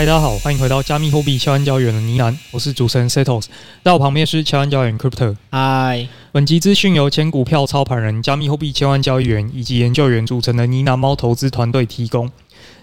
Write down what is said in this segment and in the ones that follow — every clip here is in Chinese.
嗨，大家好，欢迎回到加密货币千万交易员的呢喃，我是主持人 Setos，在我旁边是千万交易员 Crypto。嗨，本集资讯由前股票操盘人、加密货币千万交易员以及研究员组成的呢喃猫投资团队提供。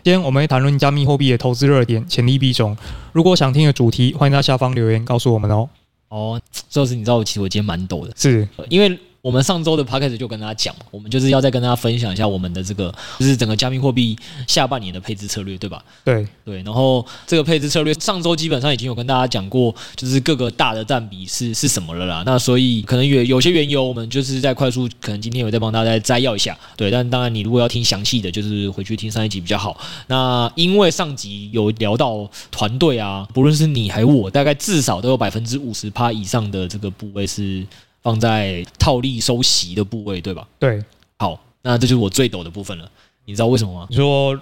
今天我们会谈论加密货币的投资热点、潜力币种。如果想听的主题，欢迎在下方留言告诉我们哦。哦，这是你知道，其实我今天蛮抖的，是因为。我们上周的 podcast 就跟大家讲，我们就是要再跟大家分享一下我们的这个，就是整个加密货币下半年的配置策略，对吧？对对。然后这个配置策略上周基本上已经有跟大家讲过，就是各个大的占比是是什么了啦。那所以可能有有些缘由，我们就是在快速，可能今天有在帮大家再摘要一下。对，但当然你如果要听详细的，就是回去听上一集比较好。那因为上集有聊到团队啊，不论是你还是我，大概至少都有百分之五十趴以上的这个部位是。放在套利收息的部位，对吧？对，好，那这就是我最抖的部分了。你知道为什么吗？你说，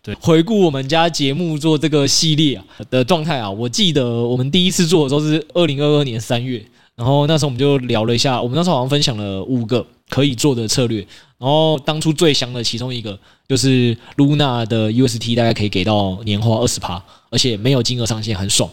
对，回顾我们家节目做这个系列啊的状态啊，我记得我们第一次做的时候是二零二二年三月，然后那时候我们就聊了一下，我们那时候好像分享了五个可以做的策略，然后当初最香的其中一个就是 Luna 的 UST 大概可以给到年化二十趴，而且没有金额上限，很爽。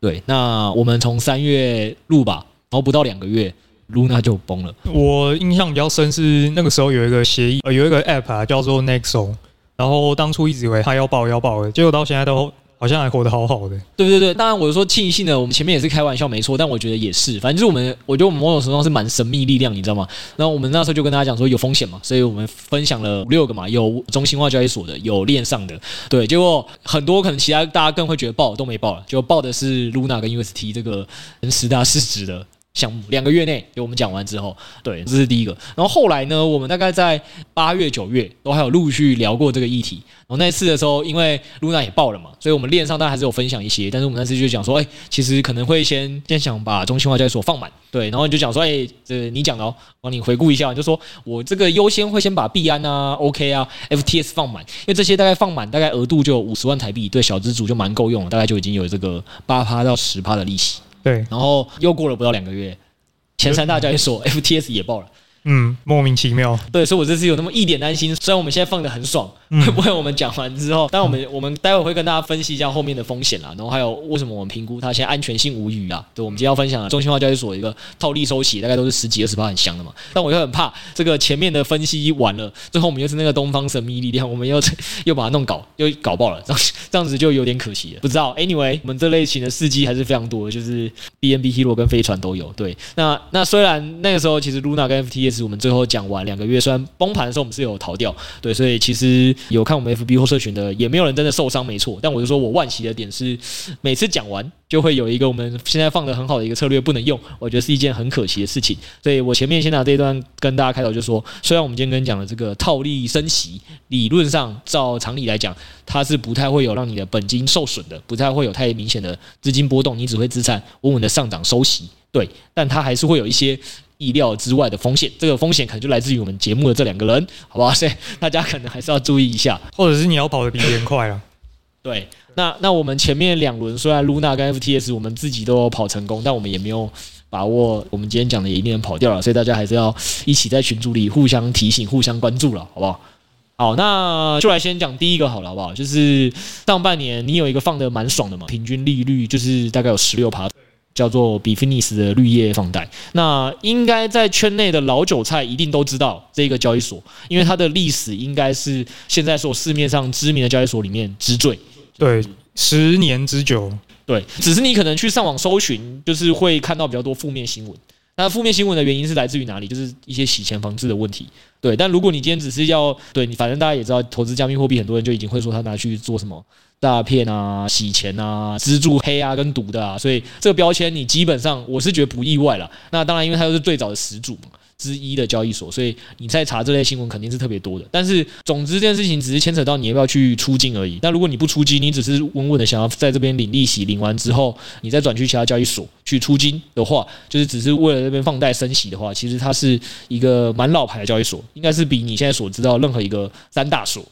对，那我们从三月入吧。然后不到两个月，Luna 就崩了。我印象比较深是那个时候有一个协议，呃，有一个 App 啊，叫做 Nexo。然后当初一直以为它要爆要爆的，结果到现在都好像还活得好好的。对对对，当然我是说庆幸的，我们前面也是开玩笑没错，但我觉得也是，反正就是我们，我觉得我们某种程度上是蛮神秘力量，你知道吗？然后我们那时候就跟大家讲说有风险嘛，所以我们分享了五六个嘛，有中心化交易所的，有链上的，对，结果很多可能其他大家更会觉得爆都没爆了，就爆的是 Luna 跟 UST 这个十大市值的。项目两个月内，给我们讲完之后，对，这是第一个。然后后来呢，我们大概在八月、九月都还有陆续聊过这个议题。然后那次的时候，因为 Luna 也爆了嘛，所以我们链上大家还是有分享一些。但是我们那次就讲说，哎，其实可能会先先想把中心化交易所放满，对。然后你就讲说，哎，这你讲的哦，帮你回顾一下，你就说我这个优先会先把币安啊、OK 啊、FTS 放满，因为这些大概放满，大概额度就五十万台币，对小资主就蛮够用了，大概就已经有这个八趴到十趴的利息。对，然后又过了不到两个月，前三大交易所 FTS 也爆了。嗯，莫名其妙。对，所以我这次有那么一点担心。虽然我们现在放的很爽，会、嗯、不会我们讲完之后，但我们我们待会会跟大家分析一下后面的风险啦，然后还有为什么我们评估它现在安全性无虞啊？对，我们今天要分享的中心化交易所一个套利收息，大概都是十几二十趴很香的嘛。但我又很怕这个前面的分析完了，最后我们又是那个东方神秘力量，我们又又把它弄搞又搞爆了，这样这样子就有点可惜了。不知道，anyway，我们这类型的司机还是非常多的，就是 BNB Hero 跟飞船都有。对，那那虽然那个时候其实 Luna 跟 FTS 我们最后讲。完两个月，虽然崩盘的时候我们是有逃掉，对，所以其实有看我们 FB 或社群的，也没有人真的受伤，没错。但我就说我惋惜的点是，每次讲完就会有一个我们现在放的很好的一个策略不能用，我觉得是一件很可惜的事情。所以我前面先拿这一段跟大家开头就说，虽然我们今天跟你讲的这个套利升息，理论上照常理来讲，它是不太会有让你的本金受损的，不太会有太明显的资金波动，你只会资产稳稳的上涨收息，对，但它还是会有一些。意料之外的风险，这个风险可能就来自于我们节目的这两个人，好不好？所以大家可能还是要注意一下，或者是你要跑得比别人快啊。对，那那我们前面两轮虽然 Luna 跟 FTS 我们自己都有跑成功，但我们也没有把握我们今天讲的也一定能跑掉了，所以大家还是要一起在群组里互相提醒、互相关注了，好不好？好，那就来先讲第一个好了，好不好？就是上半年你有一个放的蛮爽的嘛，平均利率就是大概有十六趴。叫做比菲尼斯的绿叶放贷，那应该在圈内的老韭菜一定都知道这个交易所，因为它的历史应该是现在所市面上知名的交易所里面之最，对，十年之久，对，只是你可能去上网搜寻，就是会看到比较多负面新闻。那负面新闻的原因是来自于哪里？就是一些洗钱防治的问题，对。但如果你今天只是要对你，反正大家也知道，投资加密货币，很多人就已经会说他拿去做什么。诈骗啊、洗钱啊、资助黑啊、跟毒的啊，所以这个标签你基本上我是觉得不意外了。那当然，因为它又是最早的始祖之一的交易所，所以你在查这类新闻肯定是特别多的。但是，总之这件事情只是牵扯到你要不要去出金而已。那如果你不出金，你只是稳稳的想要在这边领利息，领完之后你再转去其他交易所去出金的话，就是只是为了这边放贷升息的话，其实它是一个蛮老牌的交易所，应该是比你现在所知道任何一个三大所。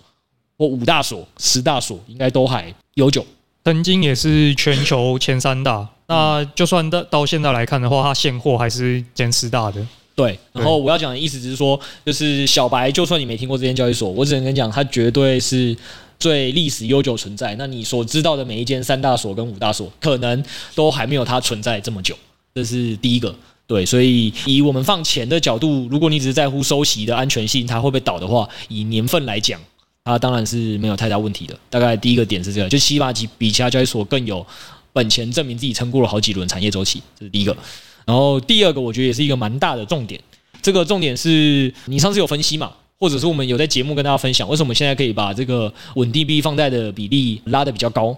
或五大所、十大所应该都还悠久，曾经也是全球前三大。那就算到到现在来看的话，它现货还是前十大的。对，然后我要讲的意思只是说，就是小白，就算你没听过这间交易所，我只能跟你讲，它绝对是最历史悠久存在。那你所知道的每一间三大所跟五大所，可能都还没有它存在这么久。这是第一个。对，所以以我们放钱的角度，如果你只是在乎收息的安全性，它会不会倒的话，以年份来讲，它当然是没有太大问题的。大概第一个点是这个，就起码比比其他交易所更有本钱证明自己撑过了好几轮产业周期，这是第一个。然后第二个，我觉得也是一个蛮大的重点。这个重点是你上次有分析嘛，或者是我们有在节目跟大家分享，为什么现在可以把这个稳定币放贷的比例拉得比较高？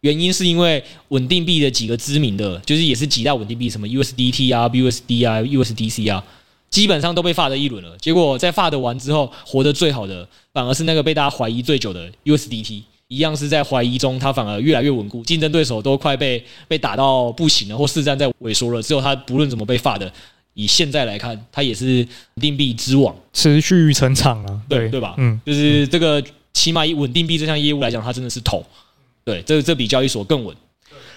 原因是因为稳定币的几个知名的，就是也是几大稳定币，什么 USDT 啊、BUSD 啊、USDC 啊，基本上都被发的一轮了。结果在发的完之后，活得最好的反而是那个被大家怀疑最久的 USDT，一样是在怀疑中，它反而越来越稳固，竞争对手都快被被打到不行了，或市占在萎缩了。只有它不论怎么被发的以现在来看，它也是稳定币之王，持续成长啊，对对吧？嗯，就是这个起码以稳定币这项业务来讲，它真的是头。对，这这比交易所更稳。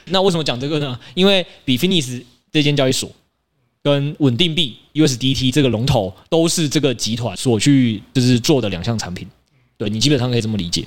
那为什么讲这个呢？因为比 Finis 这间交易所跟稳定币 USDT 这个龙头都是这个集团所去就是做的两项产品。对，你基本上可以这么理解。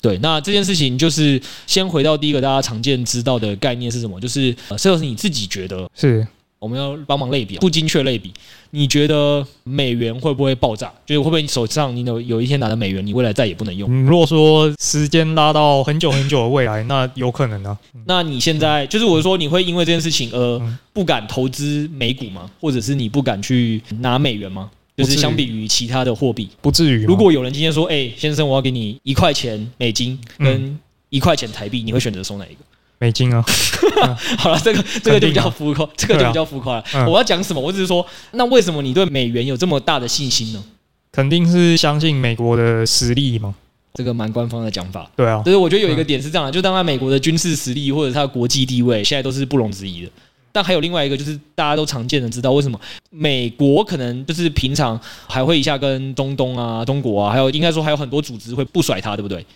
对，那这件事情就是先回到第一个大家常见知道的概念是什么？就是呃，这是你自己觉得是。我们要帮忙类比，不精确类比。你觉得美元会不会爆炸？就是会不会你手上你有有一天拿的美元，你未来再也不能用？嗯，如果说时间拉到很久很久的未来，那有可能啊。那你现在就是我说，你会因为这件事情而不敢投资美股吗？或者是你不敢去拿美元吗？就是相比于其他的货币，不至于。如果有人今天说：“哎，先生，我要给你一块钱美金跟一块钱台币，你会选择收哪一个？”美金啊，好了，这个这个就比较浮夸，这个就比较浮夸了。我要讲什么？我只是说，那为什么你对美元有这么大的信心呢？肯定是相信美国的实力嘛。这个蛮官方的讲法。对啊，就是我觉得有一个点是这样的，就当然美国的军事实力或者它的国际地位，现在都是不容置疑的。但还有另外一个，就是大家都常见的知道，为什么美国可能就是平常还会一下跟中东啊、中国啊，还有应该说还有很多组织会不甩他，对不对？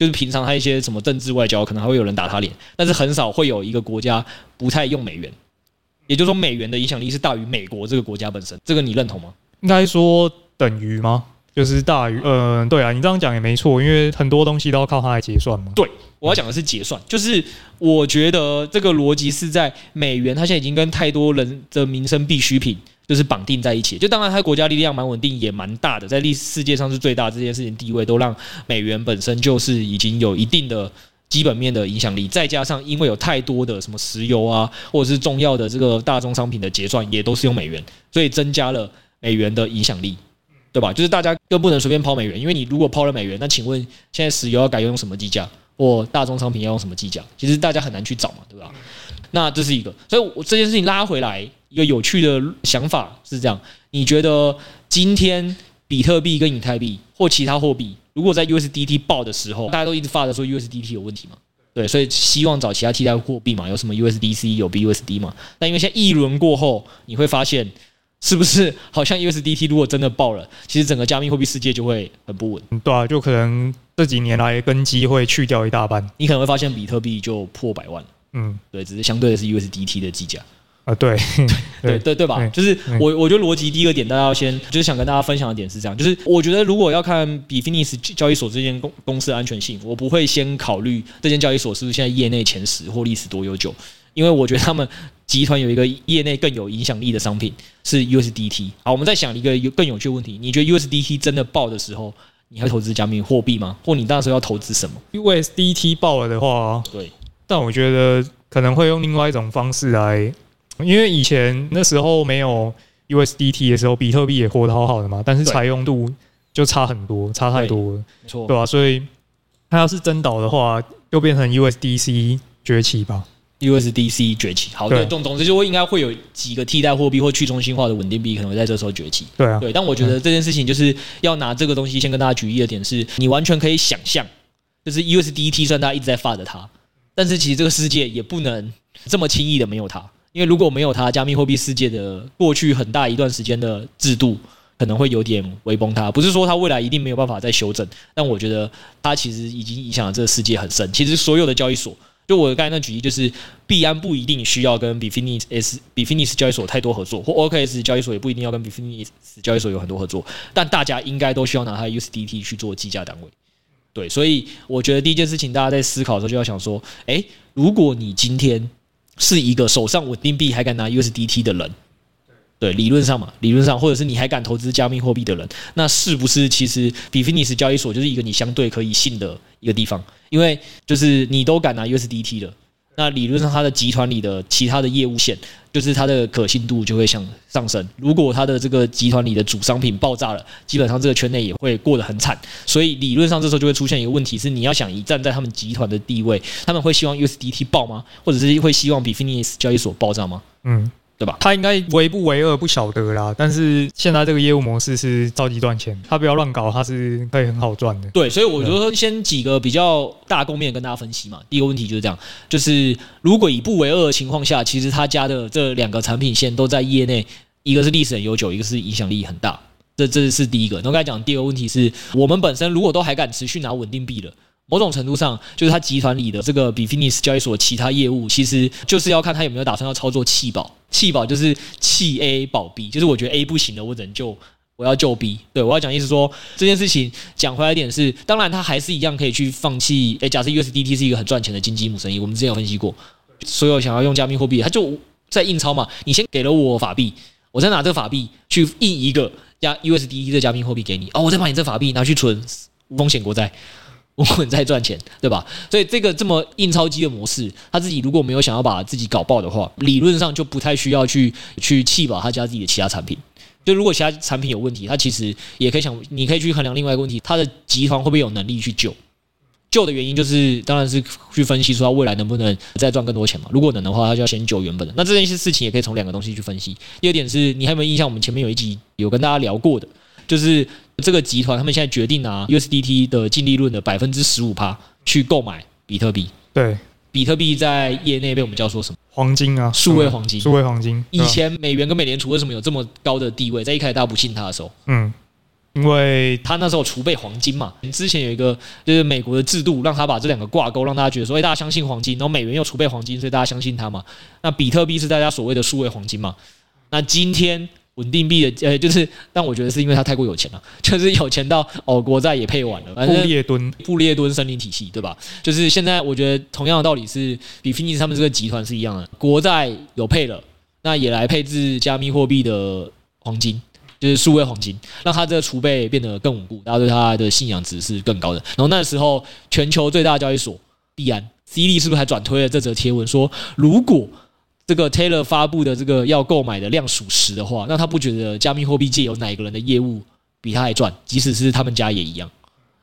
就是平常他一些什么政治外交，可能还会有人打他脸，但是很少会有一个国家不太用美元，也就是说美元的影响力是大于美国这个国家本身，这个你认同吗？应该说等于吗？就是大于，嗯、呃，对啊，你这样讲也没错，因为很多东西都要靠它来结算嘛。对，我要讲的是结算，就是我觉得这个逻辑是在美元，它现在已经跟太多人的民生必需品。就是绑定在一起，就当然它国家力量蛮稳定，也蛮大的，在历世界上是最大这件事情地位，都让美元本身就是已经有一定的基本面的影响力，再加上因为有太多的什么石油啊，或者是重要的这个大宗商品的结算也都是用美元，所以增加了美元的影响力，对吧？就是大家更不能随便抛美元，因为你如果抛了美元，那请问现在石油要改用什么计价，或大宗商品要用什么计价？其实大家很难去找嘛，对吧？那这是一个，所以我这件事情拉回来。一个有趣的想法是这样：你觉得今天比特币跟以太币或其他货币，如果在 USDT 爆的时候，大家都一直发的说 USDT 有问题吗？对，所以希望找其他替代货币嘛，有什么 USDC 有 BUSD 嘛？但因为现在一轮过后，你会发现是不是好像 USDT 如果真的爆了，其实整个加密货币世界就会很不稳。对啊，就可能这几年来根基会去掉一大半，你可能会发现比特币就破百万。嗯，对，只是相对的是 USDT 的计价。啊，对，对对对吧？对就是我，我觉得逻辑第一个点，大家要先就是想跟大家分享的点是这样，就是我觉得如果要看比 Finis 交易所这间公公司的安全性，我不会先考虑这间交易所是不是现在业内前十或历史多悠久，因为我觉得他们集团有一个业内更有影响力的商品是 USDT。好，我们再想一个有更有趣的问题，你觉得 USDT 真的爆的时候，你还投资加密货币吗？或你那时候要投资什么？USDT 爆了的话，对，但我觉得可能会用另外一种方式来。因为以前那时候没有 USDT 的时候，比特币也活得好好的嘛，但是采用度就差很多，差太多了，没错，对吧？所以它要是真倒的话，又变成 USDC 崛起吧？USDC 崛起，好，对，总总之就会应该会有几个替代货币或去中心化的稳定币可能会在这时候崛起，对啊，对。但我觉得这件事情就是要拿这个东西先跟大家举例的点是，你完全可以想象，就是 USDT 虽然大家一直在发着它，但是其实这个世界也不能这么轻易的没有它。因为如果没有它，加密货币世界的过去很大一段时间的制度可能会有点微崩塌。不是说它未来一定没有办法再修正，但我觉得它其实已经影响了这个世界很深。其实所有的交易所，就我刚才那举例，就是币安不一定需要跟 Bitfinex、Bitfinex 交易所太多合作，或 OKS 交易所也不一定要跟 Bitfinex 交易所有很多合作，但大家应该都需要拿它的 USDT 去做计价单位。对，所以我觉得第一件事情，大家在思考的时候就要想说，诶，如果你今天是一个手上稳定币还敢拿 USDT 的人，对，理论上嘛，理论上，或者是你还敢投资加密货币的人，那是不是其实 Bitfinex 交易所就是一个你相对可以信的一个地方？因为就是你都敢拿 USDT 的。那理论上，它的集团里的其他的业务线，就是它的可信度就会向上升。如果它的这个集团里的主商品爆炸了，基本上这个圈内也会过得很惨。所以理论上，这时候就会出现一个问题：是你要想一站在他们集团的地位，他们会希望 USDT 爆吗？或者是会希望比 f i n i s 交易所爆炸吗？嗯。对吧？他应该为不为恶不晓得啦，但是现在这个业务模式是着急赚钱，他不要乱搞，他是可以很好赚的。对，所以我就说先几个比较大的贡献跟大家分析嘛。第一个问题就是这样，就是如果以不为恶的情况下，其实他家的这两个产品线都在业内，一个是历史很悠久，一个是影响力很大。这这是第一个。然后刚才讲第二个问题是我们本身如果都还敢持续拿稳定币的。某种程度上，就是他集团里的这个 Bitfinex 交易所其他业务，其实就是要看他有没有打算要操作弃保。弃保就是弃 A 保 B，就是我觉得 A 不行了，我只能救，我要救 B。对，我要讲意思说，这件事情讲回来一点是，当然他还是一样可以去放弃。诶，假设 USDT 是一个很赚钱的金鸡母生意，我们之前有分析过，所有想要用加密货币，他就在印钞嘛。你先给了我法币，我再拿这个法币去印一个加 USDT 的加密货币给你，哦，我再把你这法币拿去存无风险国债。我们在赚钱，对吧？所以这个这么印钞机的模式，他自己如果没有想要把自己搞爆的话，理论上就不太需要去去弃保他家自己的其他产品。就如果其他产品有问题，他其实也可以想，你可以去衡量另外一个问题，他的集团会不会有能力去救？救的原因就是，当然是去分析说他未来能不能再赚更多钱嘛。如果能的话，他就要先救原本的。那这件事情也可以从两个东西去分析。第二点是你还有没有印象？我们前面有一集有跟大家聊过的。就是这个集团，他们现在决定拿 USDT 的净利润的百分之十五趴去购买比特币。对，比特币在业内被我们叫做什么？黄金啊，数位黄金。数位黄金。以前美元跟美联储为什么有这么高的地位？在一开始大家不信他的时候，嗯，因为他那时候储备黄金嘛。之前有一个就是美国的制度，让他把这两个挂钩，让大家觉得说，哎，大家相信黄金，然后美元又储备黄金，所以大家相信他嘛。那比特币是大家所谓的数位黄金嘛？那今天。稳定币的呃，就是，但我觉得是因为他太过有钱了，就是有钱到哦，国债也配完了。布列敦，布列敦森林体系，对吧？就是现在，我觉得同样的道理是，比菲尼斯他们这个集团是一样的，国债有配了，那也来配置加密货币的黄金，就是数位黄金，让他这个储备变得更稳固，大家对他的信仰值是更高的。然后那时候，全球最大交易所币安，C 利是不是还转推了这则贴文说，如果这个 Taylor 发布的这个要购买的量属实的话，那他不觉得加密货币界有哪一个人的业务比他还赚？即使是他们家也一样，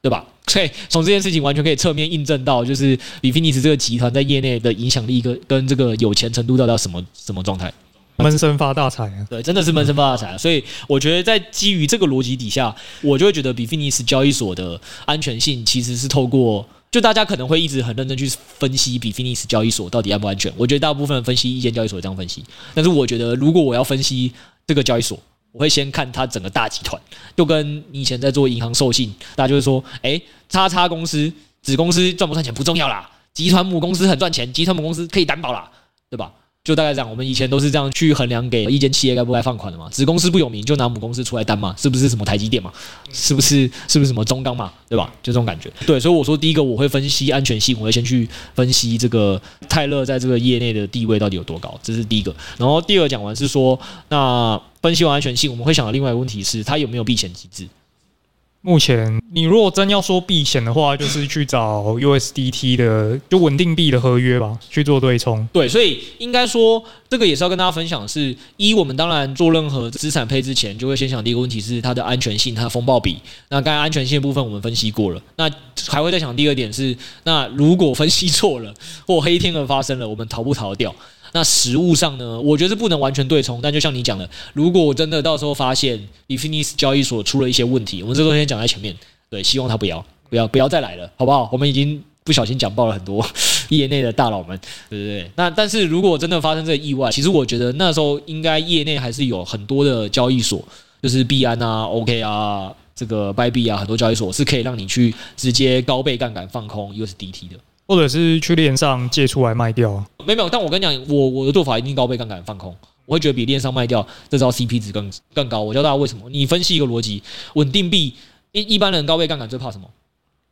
对吧？所以从这件事情完全可以侧面印证到，就是 Bitfinex 这个集团在业内的影响力跟跟这个有钱程度到底什么什么状态？闷声发大财啊！对，真的是闷声发大财啊！所以我觉得在基于这个逻辑底下，我就会觉得 Bitfinex 交易所的安全性其实是透过。就大家可能会一直很认真去分析比 f i n i x 交易所到底安不安全，我觉得大部分分析意见交易所这样分析，但是我觉得如果我要分析这个交易所，我会先看它整个大集团，就跟你以前在做银行授信，大家就会说，哎，叉叉公司子公司赚不赚钱不重要啦，集团母公司很赚钱，集团母公司可以担保啦，对吧？就大概讲，我们以前都是这样去衡量，给一间企业该不该放款的嘛。子公司不有名，就拿母公司出来担嘛，是不是什么台积电嘛？是不是是不是什么中钢嘛？对吧？就这种感觉。对，所以我说第一个我会分析安全性，我会先去分析这个泰勒在这个业内的地位到底有多高，这是第一个。然后第二讲完是说，那分析完安全性，我们会想到另外一个问题是，它有没有避险机制？目前，你如果真要说避险的话，就是去找 USDT 的就稳定币的合约吧，去做对冲。对，所以应该说，这个也是要跟大家分享是，一，我们当然做任何资产配置前，就会先想第一个问题是它的安全性，它的风暴比。那刚才安全性的部分我们分析过了，那还会再想第二点是，那如果分析错了或黑天鹅发生了，我们逃不逃得掉？那实物上呢，我觉得是不能完全对冲，但就像你讲的，如果我真的到时候发现 Bitfinex 交易所出了一些问题，我们这都先讲在前面，对，希望他不要，不要，不要再来了，好不好？我们已经不小心讲爆了很多 业内的大佬们，对不对？那但是如果真的发生这个意外，其实我觉得那时候应该业内还是有很多的交易所，就是币安啊、OK 啊、这个 Bybit 啊，很多交易所是可以让你去直接高倍杠杆放空 USDT 的。或者是去链上借出来卖掉，没有没有，但我跟你讲，我我的做法一定高倍杠杆放空，我会觉得比链上卖掉这招 CP 值更更高。我教大家为什么？你分析一个逻辑，稳定币一一般人高倍杠杆最怕什么？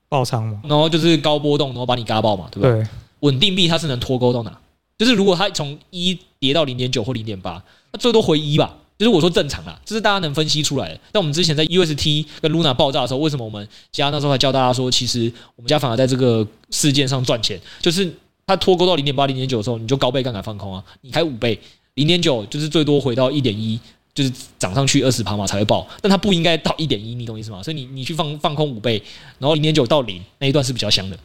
爆仓嘛，然后就是高波动，然后把你嘎爆嘛，对不对？对，稳定币它是能脱钩到哪？就是如果它从一跌到零点九或零点八，那最多回一吧。就是我说正常啦，这是大家能分析出来的。但我们之前在 UST 跟 Luna 爆炸的时候，为什么我们家那时候还教大家说，其实我们家反而在这个事件上赚钱？就是它脱钩到零点八、零点九的时候，你就高倍杠杆放空啊，你开五倍，零点九就是最多回到一点一，就是涨上去二十趴嘛才会爆。但它不应该到一点一，你懂意思吗？所以你你去放放空五倍，然后零点九到零那一段是比较香的。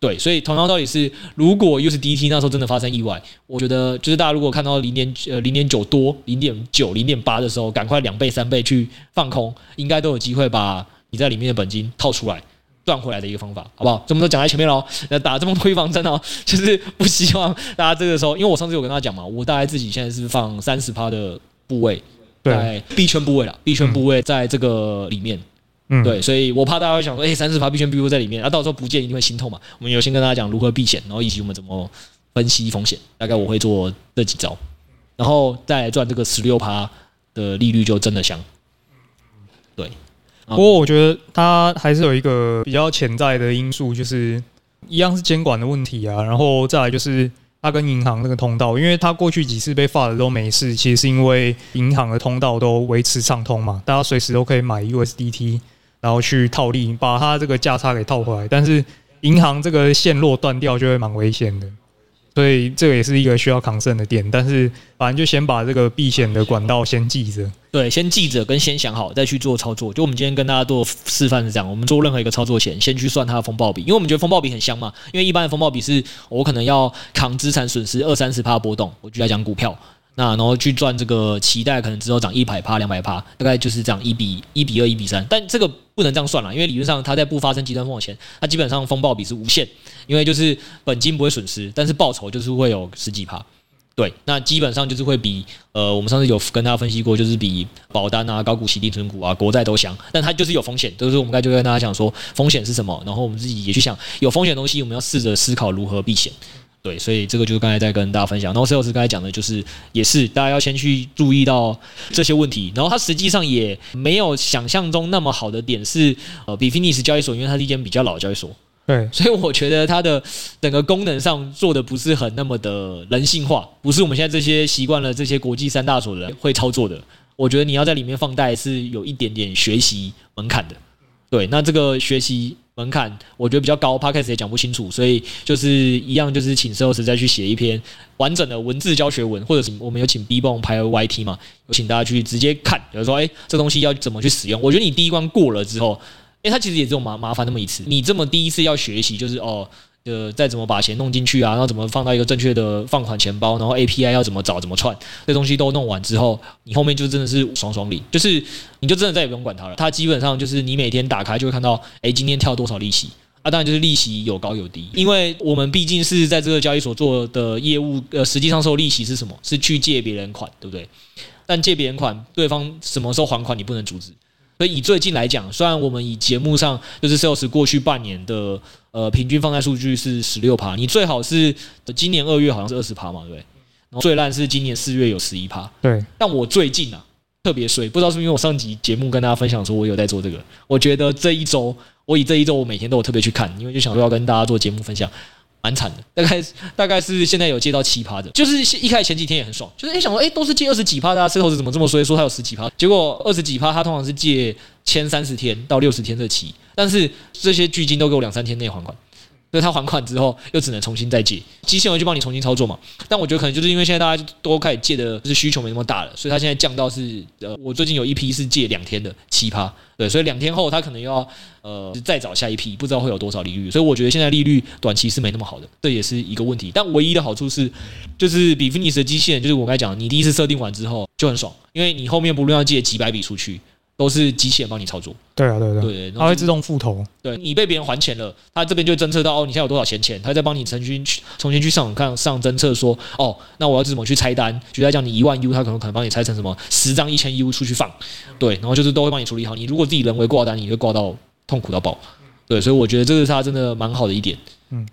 对，所以同样道理是，如果 USDT 那时候真的发生意外，我觉得就是大家如果看到零点呃零点九多、零点九、零点八的时候，赶快两倍、三倍去放空，应该都有机会把你在里面的本金套出来赚回来的一个方法，好不好？这么多讲在前面喽，那打这么多预防针哦，就是不希望大家这个时候，因为我上次有跟大家讲嘛，我大概自己现在是放三十趴的部位，在币圈部位了，币圈部位在这个里面。嗯，对，所以我怕大家会想说，哎，三十趴币圈币不在里面，啊，到时候不见一定会心痛嘛。我们有先跟大家讲如何避险，然后以及我们怎么分析风险，大概我会做这几招，然后再来赚这个十六趴的利率就真的香。对，不过我觉得它还是有一个比较潜在的因素，就是一样是监管的问题啊，然后再来就是它跟银行那个通道，因为它过去几次被罚的都没事，其实是因为银行的通道都维持畅通嘛，大家随时都可以买 USDT。然后去套利，把它这个价差给套回来。但是银行这个线路断掉就会蛮危险的，所以这个也是一个需要抗胜的点。但是反正就先把这个避险的管道先记着，对，先记着跟先想好再去做操作。就我们今天跟大家做示范是这样，我们做任何一个操作前，先去算它的风暴比，因为我们觉得风暴比很香嘛。因为一般的风暴比是我可能要扛资产损失二三十趴波动，我就来讲股票。那然后去赚这个期待，可能之后涨一百趴、两百趴，大概就是这样一比一比二、一比三。但这个不能这样算了，因为理论上它在不发生极端风险前，它基本上风暴比是无限，因为就是本金不会损失，但是报酬就是会有十几趴。对，那基本上就是会比呃，我们上次有跟大家分析过，就是比保单啊、高股息定存股啊、国债都强。但它就是有风险，就是我们刚才就跟大家讲说风险是什么，然后我们自己也去想有风险的东西，我们要试着思考如何避险。对，所以这个就是刚才在跟大家分享。然后 Sales 刚才讲的就是，也是大家要先去注意到这些问题。然后它实际上也没有想象中那么好的点是，呃比 Finis 交易所，因为它是一间比较老的交易所，对，所以我觉得它的整个功能上做的不是很那么的人性化，不是我们现在这些习惯了这些国际三大所的人会操作的。我觉得你要在里面放贷是有一点点学习门槛的。对，那这个学习。门槛我觉得比较高，Podcast 也讲不清楚，所以就是一样，就是请 Sales 再去写一篇完整的文字教学文，或者是我们有请 B bomb 拍 YT 嘛，有请大家去直接看，比如说，哎，这东西要怎么去使用？我觉得你第一关过了之后，哎，它其实也只有麻麻烦那么一次，你这么第一次要学习，就是哦。呃再怎么把钱弄进去啊，然后怎么放到一个正确的放款钱包，然后 API 要怎么找、怎么串，这东西都弄完之后，你后面就真的是爽爽领，就是你就真的再也不用管它了。它基本上就是你每天打开就会看到，哎，今天跳多少利息啊？当然就是利息有高有低，因为我们毕竟是在这个交易所做的业务，呃，实际上收利息是什么？是去借别人款，对不对？但借别人款，对方什么时候还款，你不能阻止。所以以最近来讲，虽然我们以节目上就是 Sales 过去半年的。呃，平均放贷数据是十六趴，你最好是今年二月好像是二十趴嘛，对不对？然后最烂是今年四月有十一趴，对。但我最近啊特别衰，不知道是不是因为我上集节目跟大家分享说，我有在做这个，我觉得这一周，我以这一周我每天都有特别去看，因为就想说要跟大家做节目分享。蛮惨的，大概大概是现在有借到七趴的，就是一开始前几天也很爽，就是一想说哎都是借二十几趴的，最后是怎么这么衰？说他有十几趴，结果二十几趴他通常是借签三十天到六十天的期，但是这些巨金都给我两三天内还款。所以他还款之后，又只能重新再借，机器人就帮你重新操作嘛。但我觉得可能就是因为现在大家都开始借的，就是需求没那么大了，所以他现在降到是呃，我最近有一批是借两天的七趴，对，所以两天后他可能要呃再找下一批，不知道会有多少利率。所以我觉得现在利率短期是没那么好的，这也是一个问题。但唯一的好处是，就是比菲尼斯的机器人，就是我刚才讲，你第一次设定完之后就很爽，因为你后面不论要借几百笔出去。都是机器人帮你操作，对啊，对对对，它会自动付头，对你被别人还钱了，它这边就侦测到哦，你现在有多少闲钱，它再帮你重新去重新去上网看上侦测说哦，那我要怎么去拆单？举例来讲，你一万 U，它可能可能帮你拆成什么十张一千 U 出去放，对，然后就是都会帮你处理好。你如果自己人为挂单，你会挂到痛苦到爆，对，所以我觉得这个是它真的蛮好的一点。嗯，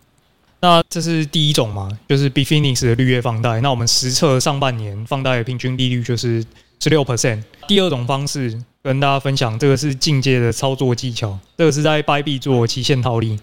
那这是第一种嘛，就是 Bitfinex 的绿月放贷。那我们实测上半年放贷的平均利率就是。十六 percent，第二种方式跟大家分享，这个是进阶的操作技巧，这个是在 Bybit 做期限套利。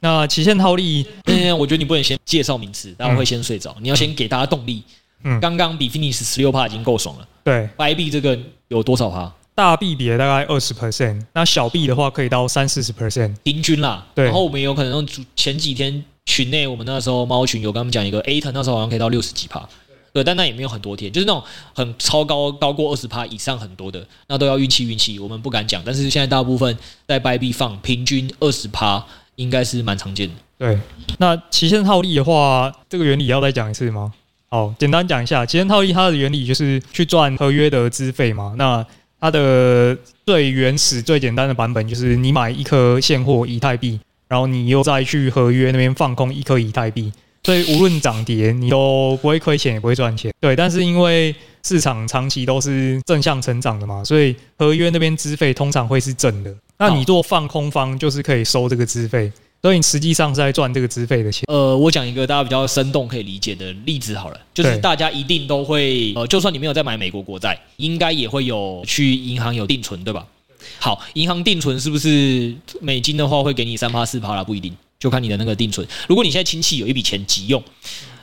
那期限套利，嗯，我觉得你不能先介绍名词，大家会先睡着。你要先给大家动力。嗯，刚刚比 Finish 十六趴已经够爽了。对，Bybit 这个有多少趴？大币比了大概二十 percent，那小币的话可以到三四十 percent，平均啦。对，然后我们有可能用前几天群内，我们那时候猫群有跟他们讲一个 A 腾，那时候好像可以到六十几趴。对，但那也没有很多天，就是那种很超高，高过二十趴以上很多的，那都要运气运气，我们不敢讲。但是现在大部分在 b y b 放平均二十趴，应该是蛮常见的。对，那期限套利的话，这个原理要再讲一次吗？好，简单讲一下，期限套利它的原理就是去赚合约的资费嘛。那它的最原始、最简单的版本就是你买一颗现货以太币，然后你又再去合约那边放空一颗以太币，所以无论涨跌，你都不会亏钱，也不会赚钱。对，但是因为市场长期都是正向成长的嘛，所以合约那边资费通常会是正的。那你做放空方就是可以收这个资费。所以你实际上是在赚这个资费的钱。呃，我讲一个大家比较生动可以理解的例子好了，就是大家一定都会，呃，就算你没有在买美国国债，应该也会有去银行有定存，对吧？好，银行定存是不是美金的话会给你三趴四趴啦？不一定，就看你的那个定存。如果你现在亲戚有一笔钱急用，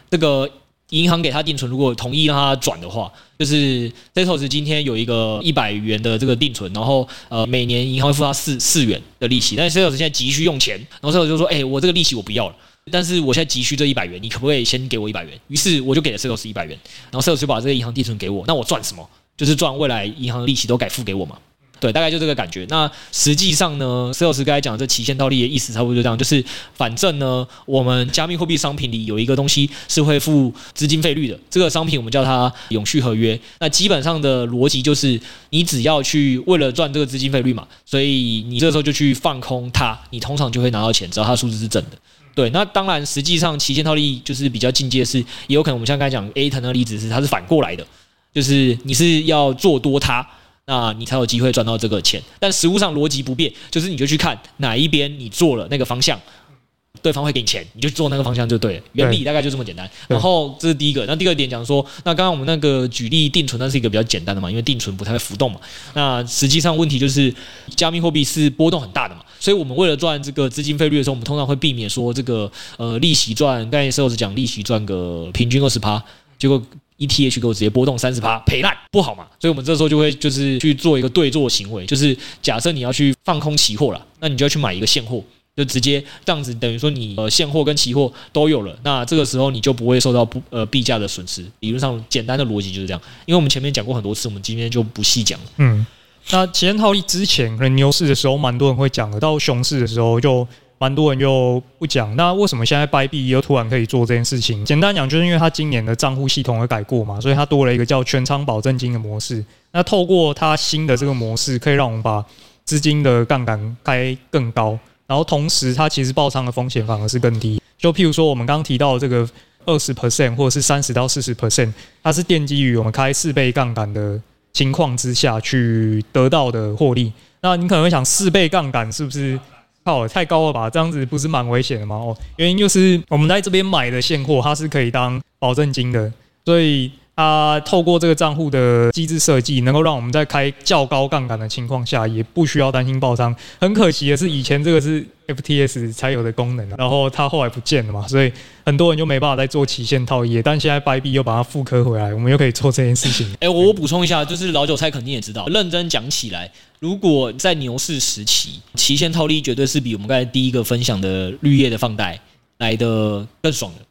这个。银行给他定存，如果同意让他转的话，就是 Setos 今天有一个一百元的这个定存，然后呃每年银行会付他四四元的利息，但是 Setos 现在急需用钱，然后 Setos 就说：“哎、我这个利息我不要了，但是我现在急需这一百元，你可不可以先给我一百元？”于是我就给了 Sales 一百元，然后 Sales 就把这个银行定存给我，那我赚什么？就是赚未来银行的利息都改付给我嘛。对，大概就这个感觉。那实际上呢，Sales 刚才讲的这期限套利的意思差不多就这样，就是反正呢，我们加密货币商品里有一个东西是会付资金费率的，这个商品我们叫它永续合约。那基本上的逻辑就是，你只要去为了赚这个资金费率嘛，所以你这时候就去放空它，你通常就会拿到钱，只要它数字是正的。对，那当然实际上期限套利就是比较进阶，是也有可能我们像刚才讲 A 腾的例子是它是反过来的，就是你是要做多它。那你才有机会赚到这个钱，但实物上逻辑不变，就是你就去看哪一边你做了那个方向，对方会给你钱，你就做那个方向就对了。原理大概就这么简单。然后这是第一个，那第二点讲说，那刚刚我们那个举例定存，那是一个比较简单的嘛，因为定存不太会浮动嘛。那实际上问题就是，加密货币是波动很大的嘛，所以我们为了赚这个资金费率的时候，我们通常会避免说这个呃利息赚，刚才 Sales 讲利息赚个平均二十趴，结果。ETH 给我直接波动三十趴，赔烂不好嘛？所以我们这时候就会就是去做一个对做行为，就是假设你要去放空期货了，那你就要去买一个现货，就直接这样子，等于说你呃现货跟期货都有了，那这个时候你就不会受到不呃币价的损失。理论上简单的逻辑就是这样，因为我们前面讲过很多次，我们今天就不细讲。嗯，那前套利之前可能牛市的时候蛮多人会讲的，到熊市的时候就。蛮多人又不讲，那为什么现在 Bybit 又突然可以做这件事情？简单讲，就是因为它今年的账户系统而改过嘛，所以它多了一个叫全仓保证金的模式。那透过它新的这个模式，可以让我们把资金的杠杆开更高，然后同时它其实爆仓的风险反而是更低。就譬如说我们刚刚提到这个二十 percent 或者是三十到四十 percent，它是奠基于我们开四倍杠杆的情况之下去得到的获利。那你可能会想，四倍杠杆是不是？靠，太高了吧？这样子不是蛮危险的吗？哦，原因就是我们在这边买的现货，它是可以当保证金的，所以它透过这个账户的机制设计，能够让我们在开较高杠杆的情况下，也不需要担心爆仓。很可惜的是，以前这个是 FTS 才有的功能，然后它后来不见了嘛，所以很多人就没办法再做期限套利。但现在 Bybit 又把它复刻回来，我们又可以做这件事情。哎，我补充一下，就是老韭菜肯定也知道，认真讲起来。如果在牛市时期，期限套利绝对是比我们刚才第一个分享的绿叶的放贷来的更爽的。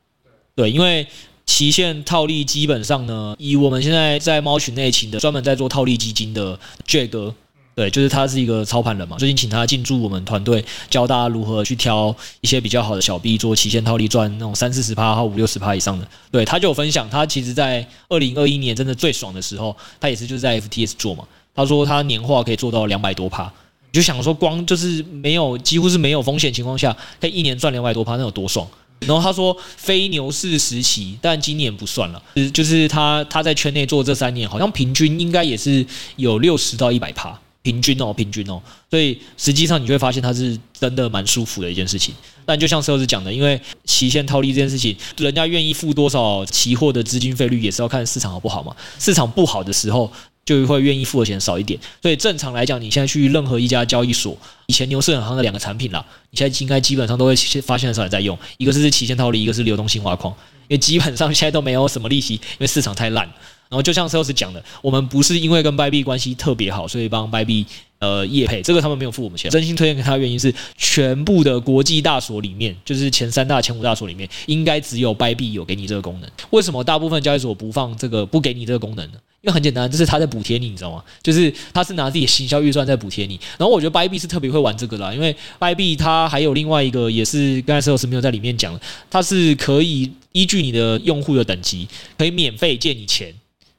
对，因为期限套利基本上呢，以我们现在在猫群内请的专门在做套利基金的 J 哥，对，就是他是一个操盘人嘛，最近请他进驻我们团队，教大家如何去挑一些比较好的小币做期限套利赚那种三四十趴或五六十趴以上的。对，他就有分享，他其实在二零二一年真的最爽的时候，他也是就是在 FTS 做嘛。他说他年化可以做到两百多趴，你就想说光就是没有几乎是没有风险情况下，可以一年赚两百多趴，那有多爽？然后他说非牛市时期，但今年不算了，就是他他在圈内做这三年，好像平均应该也是有六十到一百趴，平均哦，平均哦，所以实际上你就会发现它是真的蛮舒服的一件事情。但就像 Sales 讲的，因为期限套利这件事情，人家愿意付多少期货的资金费率，也是要看市场好不好嘛。市场不好的时候。就会愿意付的钱少一点。所以正常来讲，你现在去任何一家交易所，以前牛市很行的两个产品啦，你现在应该基本上都会发现很少人在用，一个是期限套利，一个是流动性挖矿，因为基本上现在都没有什么利息，因为市场太烂。然后就像 Sales 讲的，我们不是因为跟 Bybit 关系特别好，所以帮 Bybit 呃业配，这个他们没有付我们钱。真心推荐给他的原因是，全部的国际大所里面，就是前三大、前五大所里面，应该只有 Bybit 有给你这个功能。为什么大部分交易所不放这个，不给你这个功能呢？因为很简单，就是他在补贴你，你知道吗？就是他是拿自己的行销预算在补贴你。然后我觉得 b y b 是特别会玩这个啦，因为 b y b 它还有另外一个，也是刚才 Sales 没有在里面讲，它是可以依据你的用户的等级，可以免费借你钱。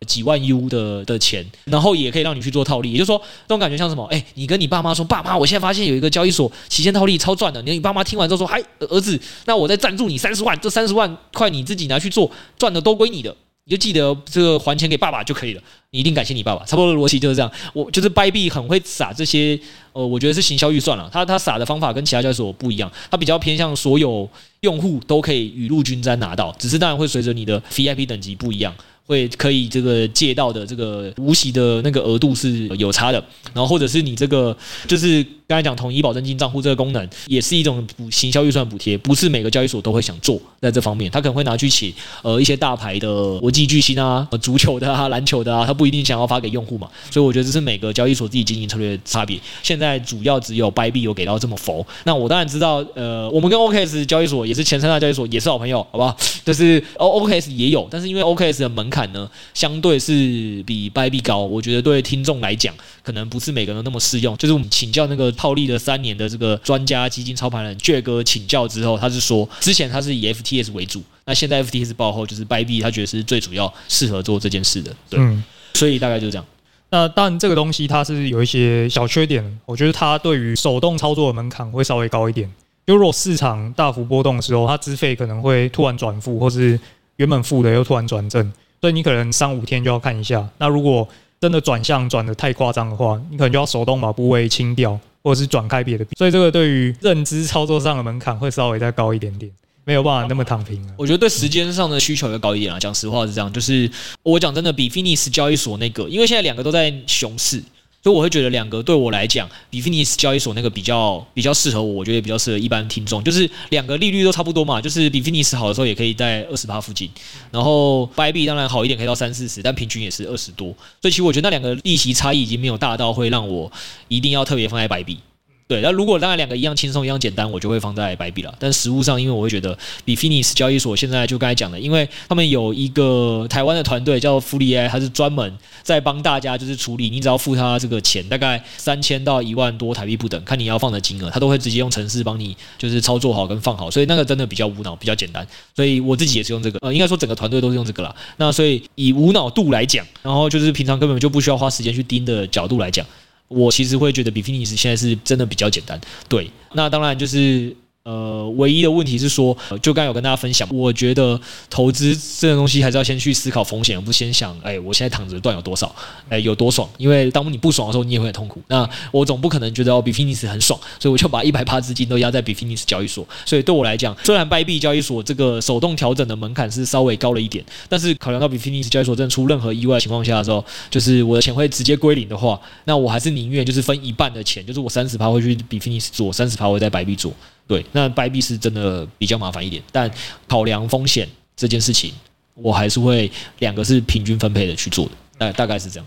几万 U 的的钱，然后也可以让你去做套利，也就是说，这种感觉像什么？哎，你跟你爸妈说，爸妈，我现在发现有一个交易所期限套利超赚的。你你爸妈听完之后说，嗨，儿子，那我再赞助你三十万，这三十万块你自己拿去做，赚的都归你的，你就记得这个还钱给爸爸就可以了。你一定感谢你爸爸。差不多的逻辑就是这样。我就是掰币很会撒这些，呃，我觉得是行销预算了。他他撒的方法跟其他交易所不一样，他比较偏向所有用户都可以雨露均沾拿到，只是当然会随着你的 VIP 等级不一样。会可以这个借到的这个无息的那个额度是有差的，然后或者是你这个就是。刚才讲统一保证金账户这个功能，也是一种补行销预算补贴，不是每个交易所都会想做在这方面，他可能会拿去请呃一些大牌的国际巨星啊，足球的啊、篮球的啊，他不一定想要发给用户嘛，所以我觉得这是每个交易所自己经营策略的差别。现在主要只有 b y b 有给到这么佛，那我当然知道，呃，我们跟 OKS 交易所也是前三大交易所，也是好朋友，好不好？就是 OKX 也有，但是因为 OKS 的门槛呢，相对是比 Bybit 高，我觉得对听众来讲，可能不是每个人都那么适用。就是我们请教那个。套利了三年的这个专家基金操盘人 Jack 哥请教之后，他是说，之前他是以 FTS 为主，那现在 FTS 爆后，就是 Bybit 他觉得是最主要适合做这件事的，对，嗯、所以大概就是这样。那当然，这个东西它是有一些小缺点，我觉得它对于手动操作的门槛会稍微高一点。就如果市场大幅波动的时候，它资费可能会突然转负，或是原本负的又突然转正，所以你可能三五天就要看一下。那如果真的转向转的太夸张的话，你可能就要手动把部位清掉。或者是转开别的币，所以这个对于认知操作上的门槛会稍微再高一点点，没有办法那么躺平。我觉得对时间上的需求要高一点啊，讲实话是这样。就是我讲真的，比 Finis 交易所那个，因为现在两个都在熊市。所以我会觉得两个对我来讲，比 Finis 交易所那个比较比较适合我，我觉得也比较适合一般听众。就是两个利率都差不多嘛，就是比 Finis 好的时候也可以在二十八附近，然后 b y b 当然好一点可以到三四十，但平均也是二十多。所以其实我觉得那两个利息差异已经没有大到会让我一定要特别放在 b y b。对，那如果当然两个一样轻松、一样简单，我就会放在白币了。但实物上，因为我会觉得比 Finis 交易所现在就刚才讲的，因为他们有一个台湾的团队叫 Fully AI，他是专门在帮大家就是处理，你只要付他这个钱，大概三千到一万多台币不等，看你要放的金额，他都会直接用程式帮你就是操作好跟放好，所以那个真的比较无脑，比较简单。所以我自己也是用这个，呃，应该说整个团队都是用这个啦。那所以以无脑度来讲，然后就是平常根本就不需要花时间去盯的角度来讲。我其实会觉得比 Finis 现在是真的比较简单，对，那当然就是。呃，唯一的问题是说，就刚有跟大家分享，我觉得投资这个东西还是要先去思考风险，而不先想，哎，我现在躺着赚有多少，哎，有多爽。因为当你不爽的时候，你也会很痛苦。那我总不可能觉得哦，比 Finis 很爽，所以我就把一百趴资金都压在比 Finis 交易所。所以对我来讲，虽然 Bybit 交易所这个手动调整的门槛是稍微高了一点，但是考量到比 Finis 交易所真出任何意外情况下的时候，就是我的钱会直接归零的话，那我还是宁愿就是分一半的钱，就是我三十趴会去比 Finis 做，三十趴会在白币做。对，那掰币是真的比较麻烦一点，但考量风险这件事情，我还是会两个是平均分配的去做的，大大概是这样。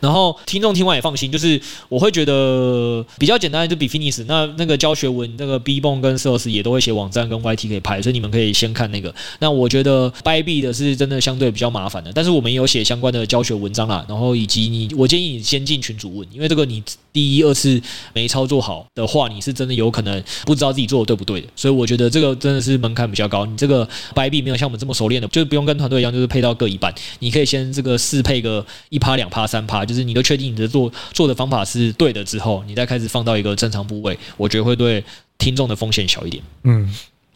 然后听众听完也放心，就是我会觉得比较简单，就比 Finis 那那个教学文，那个 B b o n 跟 Sales 也都会写网站跟 YT 可以拍，所以你们可以先看那个。那我觉得 Byb 的是真的相对比较麻烦的，但是我们也有写相关的教学文章啦。然后以及你，我建议你先进群组问，因为这个你第一二次没操作好的话，你是真的有可能不知道自己做的对不对的。所以我觉得这个真的是门槛比较高。你这个 Byb 没有像我们这么熟练的，就是不用跟团队一样，就是配到各一半，你可以先这个试配个一趴两趴三。怕就是你都确定你的做做的方法是对的之后，你再开始放到一个正常部位，我觉得会对听众的风险小一点。嗯，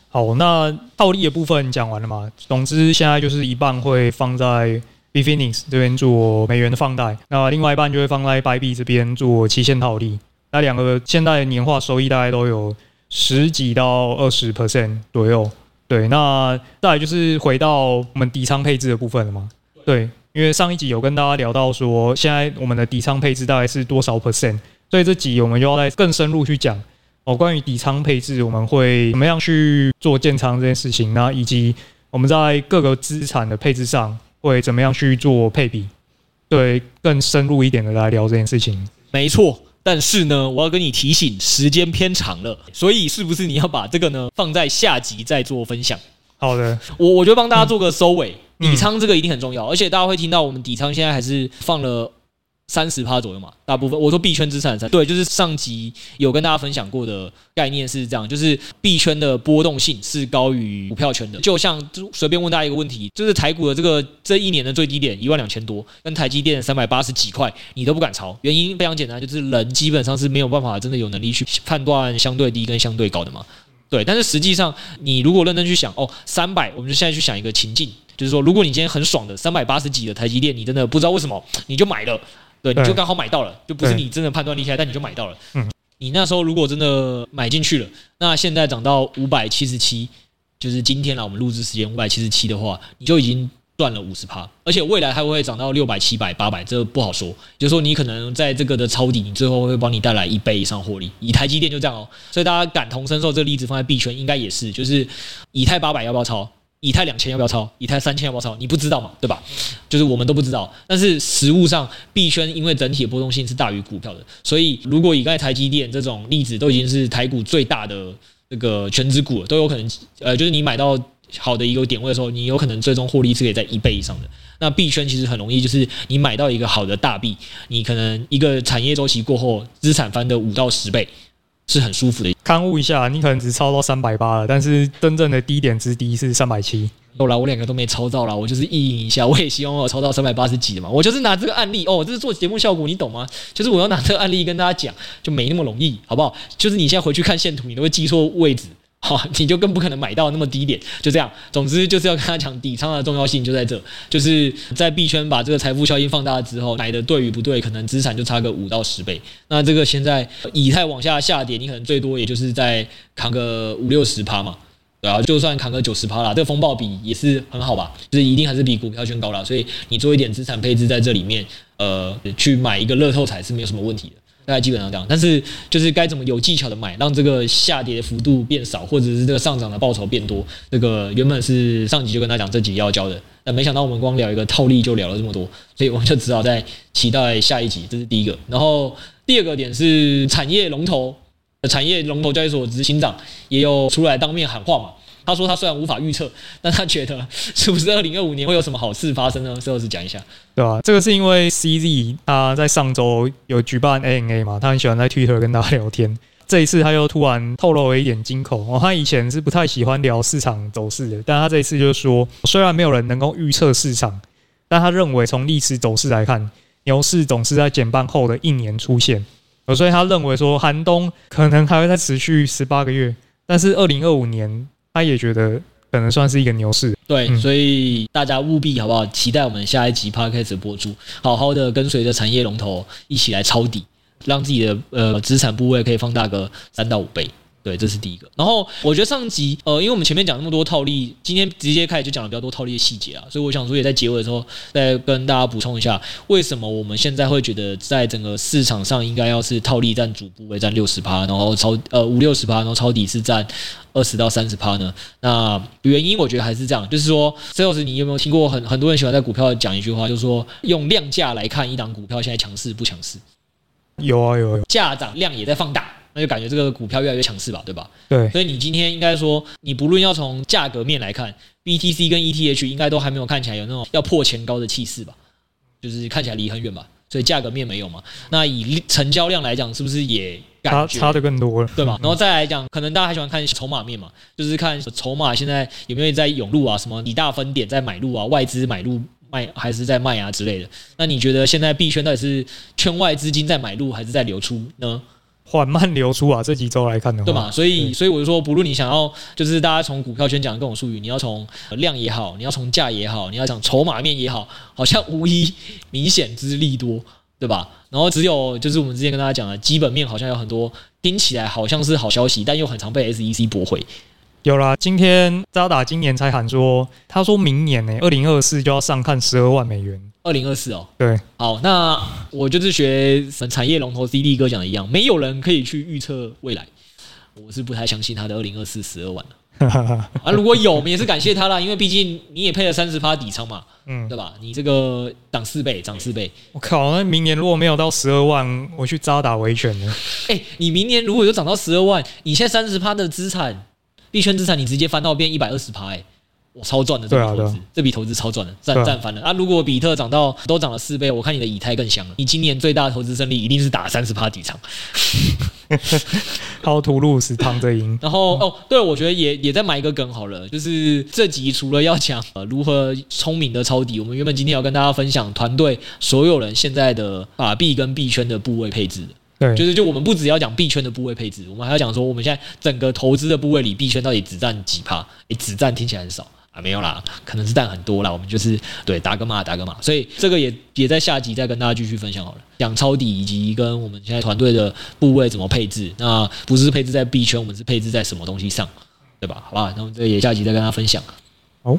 好，那套利的部分讲完了嘛？总之现在就是一半会放在 Bitfinex 这边做美元的放贷，那另外一半就会放在 Bybit 这边做期限套利。那两个现在年化收益大概都有十几到二十 percent 左右。对，那再来就是回到我们底仓配置的部分了嘛？对。因为上一集有跟大家聊到说，现在我们的底仓配置大概是多少 percent，所以这集我们就要再更深入去讲哦，关于底仓配置我们会怎么样去做建仓这件事情，那以及我们在各个资产的配置上会怎么样去做配比，对，更深入一点的来聊这件事情。没错。但是呢，我要跟你提醒，时间偏长了，所以是不是你要把这个呢放在下集再做分享？好的，我我就帮大家做个收尾。嗯、底仓这个一定很重要，而且大家会听到我们底仓现在还是放了。三十趴左右嘛，大部分我说币圈资产对，就是上集有跟大家分享过的概念是这样，就是币圈的波动性是高于股票圈的。就像随便问大家一个问题，就是台股的这个这一年的最低点一万两千多，跟台积电三百八十几块，你都不敢抄，原因非常简单，就是人基本上是没有办法真的有能力去判断相对低跟相对高的嘛。对，但是实际上你如果认真去想，哦，三百，我们就现在去想一个情境，就是说，如果你今天很爽的三百八十几的台积电，你真的不知道为什么你就买了。对，你就刚好买到了，就不是你真的判断厉害，但你就买到了。嗯，你那时候如果真的买进去了，那现在涨到五百七十七，就是今天啦，我们录制时间五百七十七的话，你就已经赚了五十趴，而且未来还会涨到六百、七百、八百，这不好说。就是说，你可能在这个的抄底，你最后会帮你带来一倍以上获利。以台积电就这样哦，所以大家感同身受，这个例子放在币圈应该也是，就是以太八百要不要抄？以太两千要不要抄？以太三千要不要抄？你不知道嘛，对吧？就是我们都不知道。但是实物上，币圈因为整体的波动性是大于股票的，所以如果以刚才台积电这种例子，都已经是台股最大的那个权值股了，都有可能，呃，就是你买到好的一个点位的时候，你有可能最终获利是可以在一倍以上的。那币圈其实很容易，就是你买到一个好的大币，你可能一个产业周期过后，资产翻的五到十倍。是很舒服的。勘误一下，你可能只超到三百八了，但是真正的低点之低是三百七。后来我两个都没抽到了，我就是意淫一下，我也希望我抽到三百八十几的嘛。我就是拿这个案例哦，这是做节目效果，你懂吗？就是我要拿这个案例跟大家讲，就没那么容易，好不好？就是你现在回去看线图，你都会记错位置。好，你就更不可能买到那么低点，就这样。总之就是要跟他讲底仓的重要性就在这，就是在币圈把这个财富效应放大了之后，买的对与不对，可能资产就差个五到十倍。那这个现在以太往下下跌，你可能最多也就是在扛个五六十趴嘛，对啊，就算扛个九十趴啦，这个风暴比也是很好吧，就是一定还是比股票圈高啦。所以你做一点资产配置在这里面，呃，去买一个乐透彩是没有什么问题的。大概基本上这样，但是就是该怎么有技巧的买，让这个下跌幅度变少，或者是这个上涨的报酬变多。这个原本是上集就跟他讲这集要教的，但没想到我们光聊一个套利就聊了这么多，所以我们就只好再期待下一集。这是第一个，然后第二个点是产业龙头，产业龙头交易所执行长也有出来当面喊话嘛。他说：“他虽然无法预测，但他觉得是不是二零二五年会有什么好事发生呢？”最后是讲一下，对吧、啊？这个是因为 CZ 他在上周有举办 ANA 嘛，他很喜欢在 Twitter 跟大家聊天。这一次他又突然透露了一点金口哦，他以前是不太喜欢聊市场走势的，但他这一次就是说，虽然没有人能够预测市场，但他认为从历史走势来看，牛市总是在减半后的一年出现，所以他认为说寒冬可能还会再持续十八个月，但是二零二五年。他也觉得可能算是一个牛市，对，所以大家务必好不好？期待我们下一集 Podcast 播出，好好的跟随着产业龙头一起来抄底，让自己的呃资产部位可以放大个三到五倍。对，这是第一个。然后我觉得上集呃，因为我们前面讲那么多套利，今天直接开始就讲了比较多套利的细节啊，所以我想说也在结尾的时候再跟大家补充一下，为什么我们现在会觉得在整个市场上应该要是套利占主部位占六十趴，然后超呃五六十趴，然后抄底是占二十到三十趴呢？那原因我觉得还是这样，就是说，Sales 你有没有听过很很多人喜欢在股票讲一句话，就是说用量价来看一档股票现在强势不强势？有啊有啊有，价涨量也在放大。那就感觉这个股票越来越强势吧，对吧？对，所以你今天应该说，你不论要从价格面来看，BTC 跟 ETH 应该都还没有看起来有那种要破前高的气势吧？就是看起来离很远吧，所以价格面没有嘛。那以成交量来讲，是不是也差差的更多了？对吧？然后再来讲，可能大家还喜欢看筹码面嘛，就是看筹码现在有没有在涌入啊，什么几大分点在买入啊，外资买入卖还是在卖啊之类的。那你觉得现在币圈到底是圈外资金在买入还是在流出呢？缓慢流出啊，这几周来看的话，对嘛？所以，所以我就说，不论你想要，就是大家从股票圈讲的各种术语，你要从量也好，你要从价也好，你要讲筹码面也好，好像无一明显之利多，对吧？然后只有就是我们之前跟大家讲的基本面，好像有很多听起来好像是好消息，但又很常被 SEC 驳回。有啦，今天渣打今年才喊说，他说明年呢、欸，二零二四就要上看十二万美元。二零二四哦，对，好，那我就是学产业龙头 CD 哥讲的一样，没有人可以去预测未来，我是不太相信他的二零二四十二万 啊，如果有，我们也是感谢他啦，因为毕竟你也配了三十趴底仓嘛，嗯，对吧？你这个涨四倍，涨四倍，我靠，那明年如果没有到十二万，我去渣打维权呢？哎、欸，你明年如果有涨到十二万，你现在三十趴的资产，币圈资产，你直接翻到变一百二十趴，哎。我超赚的这笔投资，这笔投资超赚的，赚赚翻了啊！如果比特涨到都涨了四倍，我看你的以太更香了。你今年最大的投资胜利一定是打三十趴底仓，靠吐露是躺着赢。然后哦，对，我觉得也也再埋一个梗好了，就是这集除了要讲呃如何聪明的抄底，我们原本今天要跟大家分享团队所有人现在的法币跟币圈的部位配置。对，就是就我们不只要讲币圈的部位配置，我们还要讲说我们现在整个投资的部位里，币圈到底只占几趴？诶，只占听起来很少。没有啦，可能是蛋很多啦。我们就是对打个码，打个码。所以这个也也在下集再跟大家继续分享好了，讲抄底以及跟我们现在团队的部位怎么配置。那不是配置在币圈，我们是配置在什么东西上，对吧？好吧，那我们这个也下集再跟大家分享。好，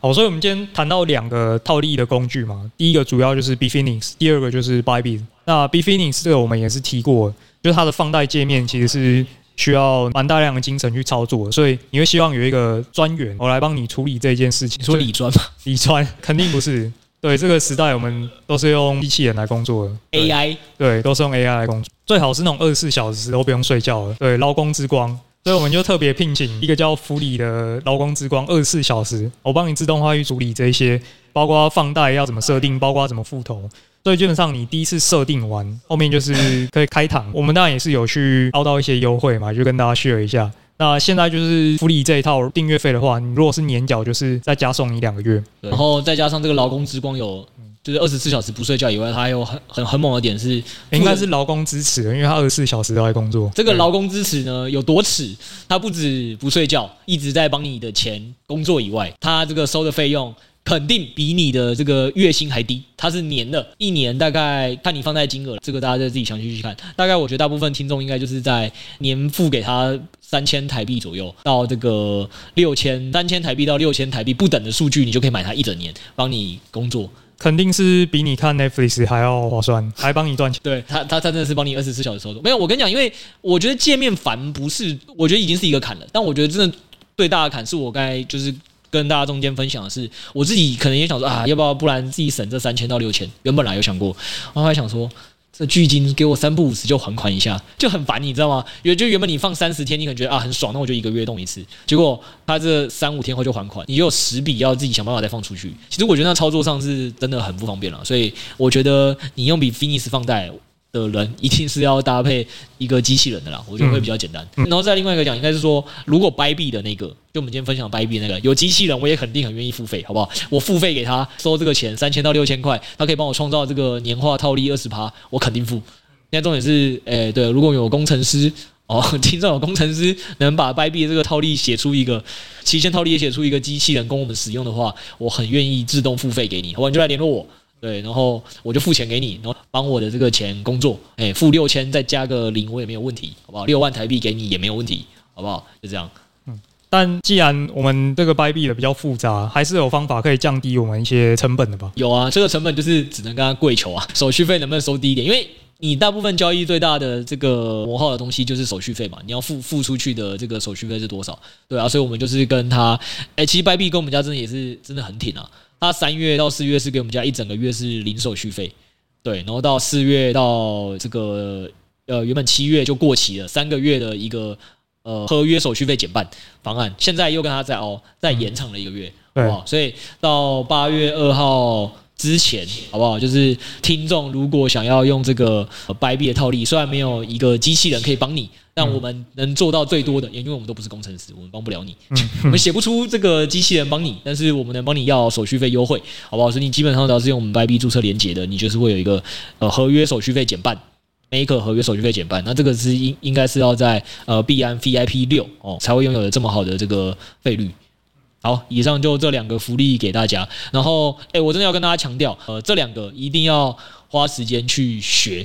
好，所以我们今天谈到两个套利的工具嘛，第一个主要就是 Bitfinex，第二个就是 Bybit。那 Bitfinex 这个我们也是提过，就是它的放贷界面其实是。需要蛮大量的精神去操作，所以你会希望有一个专员我来帮你处理这件事情。你说理专吗？理专肯定不是。对，这个时代，我们都是用机器人来工作的。AI 对，都是用 AI 来工作，最好是那种二十四小时都不用睡觉的。对，劳工之光，所以我们就特别聘请一个叫福里的劳工之光，二十四小时我帮你自动化去处理这些，包括放贷要怎么设定，包括怎么复投。所以基本上你第一次设定完，后面就是 可以开堂。我们当然也是有去凹到一些优惠嘛，就跟大家 share 一下。那现在就是福利这一套订阅费的话，你如果是年缴，就是再加送你两个月。然后再加上这个劳工之光有，就是二十四小时不睡觉以外，它还有很很很猛的点是，应该是劳工支持，因为他二十四小时都在工作。这个劳工支持呢有多耻？他不止不睡觉，一直在帮你的钱工作以外，他这个收的费用。肯定比你的这个月薪还低，它是年的，一年大概看你放贷金额，这个大家再自己详细去看。大概我觉得大部分听众应该就是在年付给他三千台币左右，到这个六千三千台币到六千台币不等的数据，你就可以买它一整年，帮你工作，肯定是比你看 Netflix 还要划算，还帮你赚钱。对他，他他真的是帮你二十四小时操作。没有，我跟你讲，因为我觉得界面烦不是，我觉得已经是一个坎了，但我觉得真的最大的坎是我刚才就是。跟大家中间分享的是，我自己可能也想说啊，要不要不然自己省这三千到六千？原本来有想过，然后还想说，这巨金给我三不五时就还款一下，就很烦，你知道吗？因为就原本你放三十天，你可能觉得啊很爽，那我就一个月动一次。结果他这三五天后就还款，你就有十笔要自己想办法再放出去。其实我觉得那操作上是真的很不方便了，所以我觉得你用 Bitfinex 放贷。的人一定是要搭配一个机器人的啦，我觉得会比较简单。嗯、然后再另外一个讲，应该是说，如果 Bybit 的那个，就我们今天分享 Bybit 那个有机器人，我也肯定很愿意付费，好不好？我付费给他收这个钱，三千到六千块，他可以帮我创造这个年化套利二十趴，我肯定付。现在重点是，诶、欸，对，如果有工程师哦，听众有工程师能把 Bybit 这个套利写出一个期限套利也写出一个机器人供我们使用的话，我很愿意自动付费给你，好吧？你就来联络我。对，然后我就付钱给你，然后帮我的这个钱工作，哎，付六千再加个零，我也没有问题，好不好？六万台币给你也没有问题，好不好？就这样。嗯，但既然我们这个 Bybit 的比较复杂，还是有方法可以降低我们一些成本的吧？有啊，这个成本就是只能跟他跪求啊，手续费能不能收低一点？因为你大部分交易最大的这个磨耗的东西就是手续费嘛，你要付付出去的这个手续费是多少？对啊，所以我们就是跟他，哎，其实 Bybit 跟我们家真的也是真的很挺啊。他三月到四月是给我们家一整个月是零手续费，对，然后到四月到这个呃原本七月就过期了，三个月的一个呃合约手续费减半方案，现在又跟他再哦再延长了一个月，好不好？所以到八月二号之前，好不好？就是听众如果想要用这个 Bybit 的套利，虽然没有一个机器人可以帮你。但我们能做到最多的，也因为我们都不是工程师，我们帮不了你。我们写不出这个机器人帮你，但是我们能帮你要手续费优惠，好不好？所以你基本上只要是用我们 Bybit 注册连接的，你就是会有一个呃合约手续费减半，每一个合约手续费减半。那这个是应应该是要在呃币安 VIP 六哦才会拥有的这么好的这个费率。好，以上就这两个福利给大家。然后，哎，我真的要跟大家强调，呃，这两个一定要花时间去学。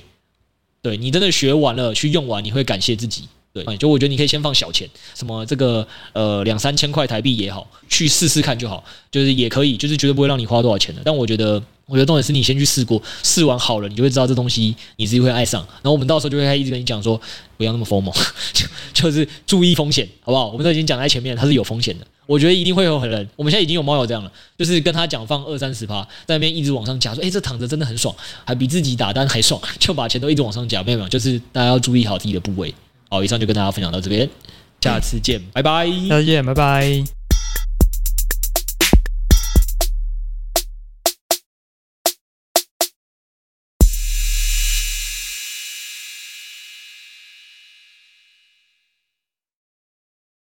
对，你真的学完了，去用完，你会感谢自己。对，就我觉得你可以先放小钱，什么这个呃两三千块台币也好，去试试看就好，就是也可以，就是绝对不会让你花多少钱的。但我觉得，我觉得重点是你先去试过，试完好了，你就会知道这东西你自己会爱上。然后我们到时候就会一直跟你讲说，不要那么疯猛，就就是注意风险，好不好？我们都已经讲在前面，它是有风险的。我觉得一定会有很人，我们现在已经有猫友这样了，就是跟他讲放二三十趴，在那边一直往上加，说哎、欸，这躺着真的很爽，还比自己打单还爽，就把钱都一直往上加。没有没有，就是大家要注意好自己的部位。好，以上就跟大家分享到这边，下次见，拜拜。再见，拜拜。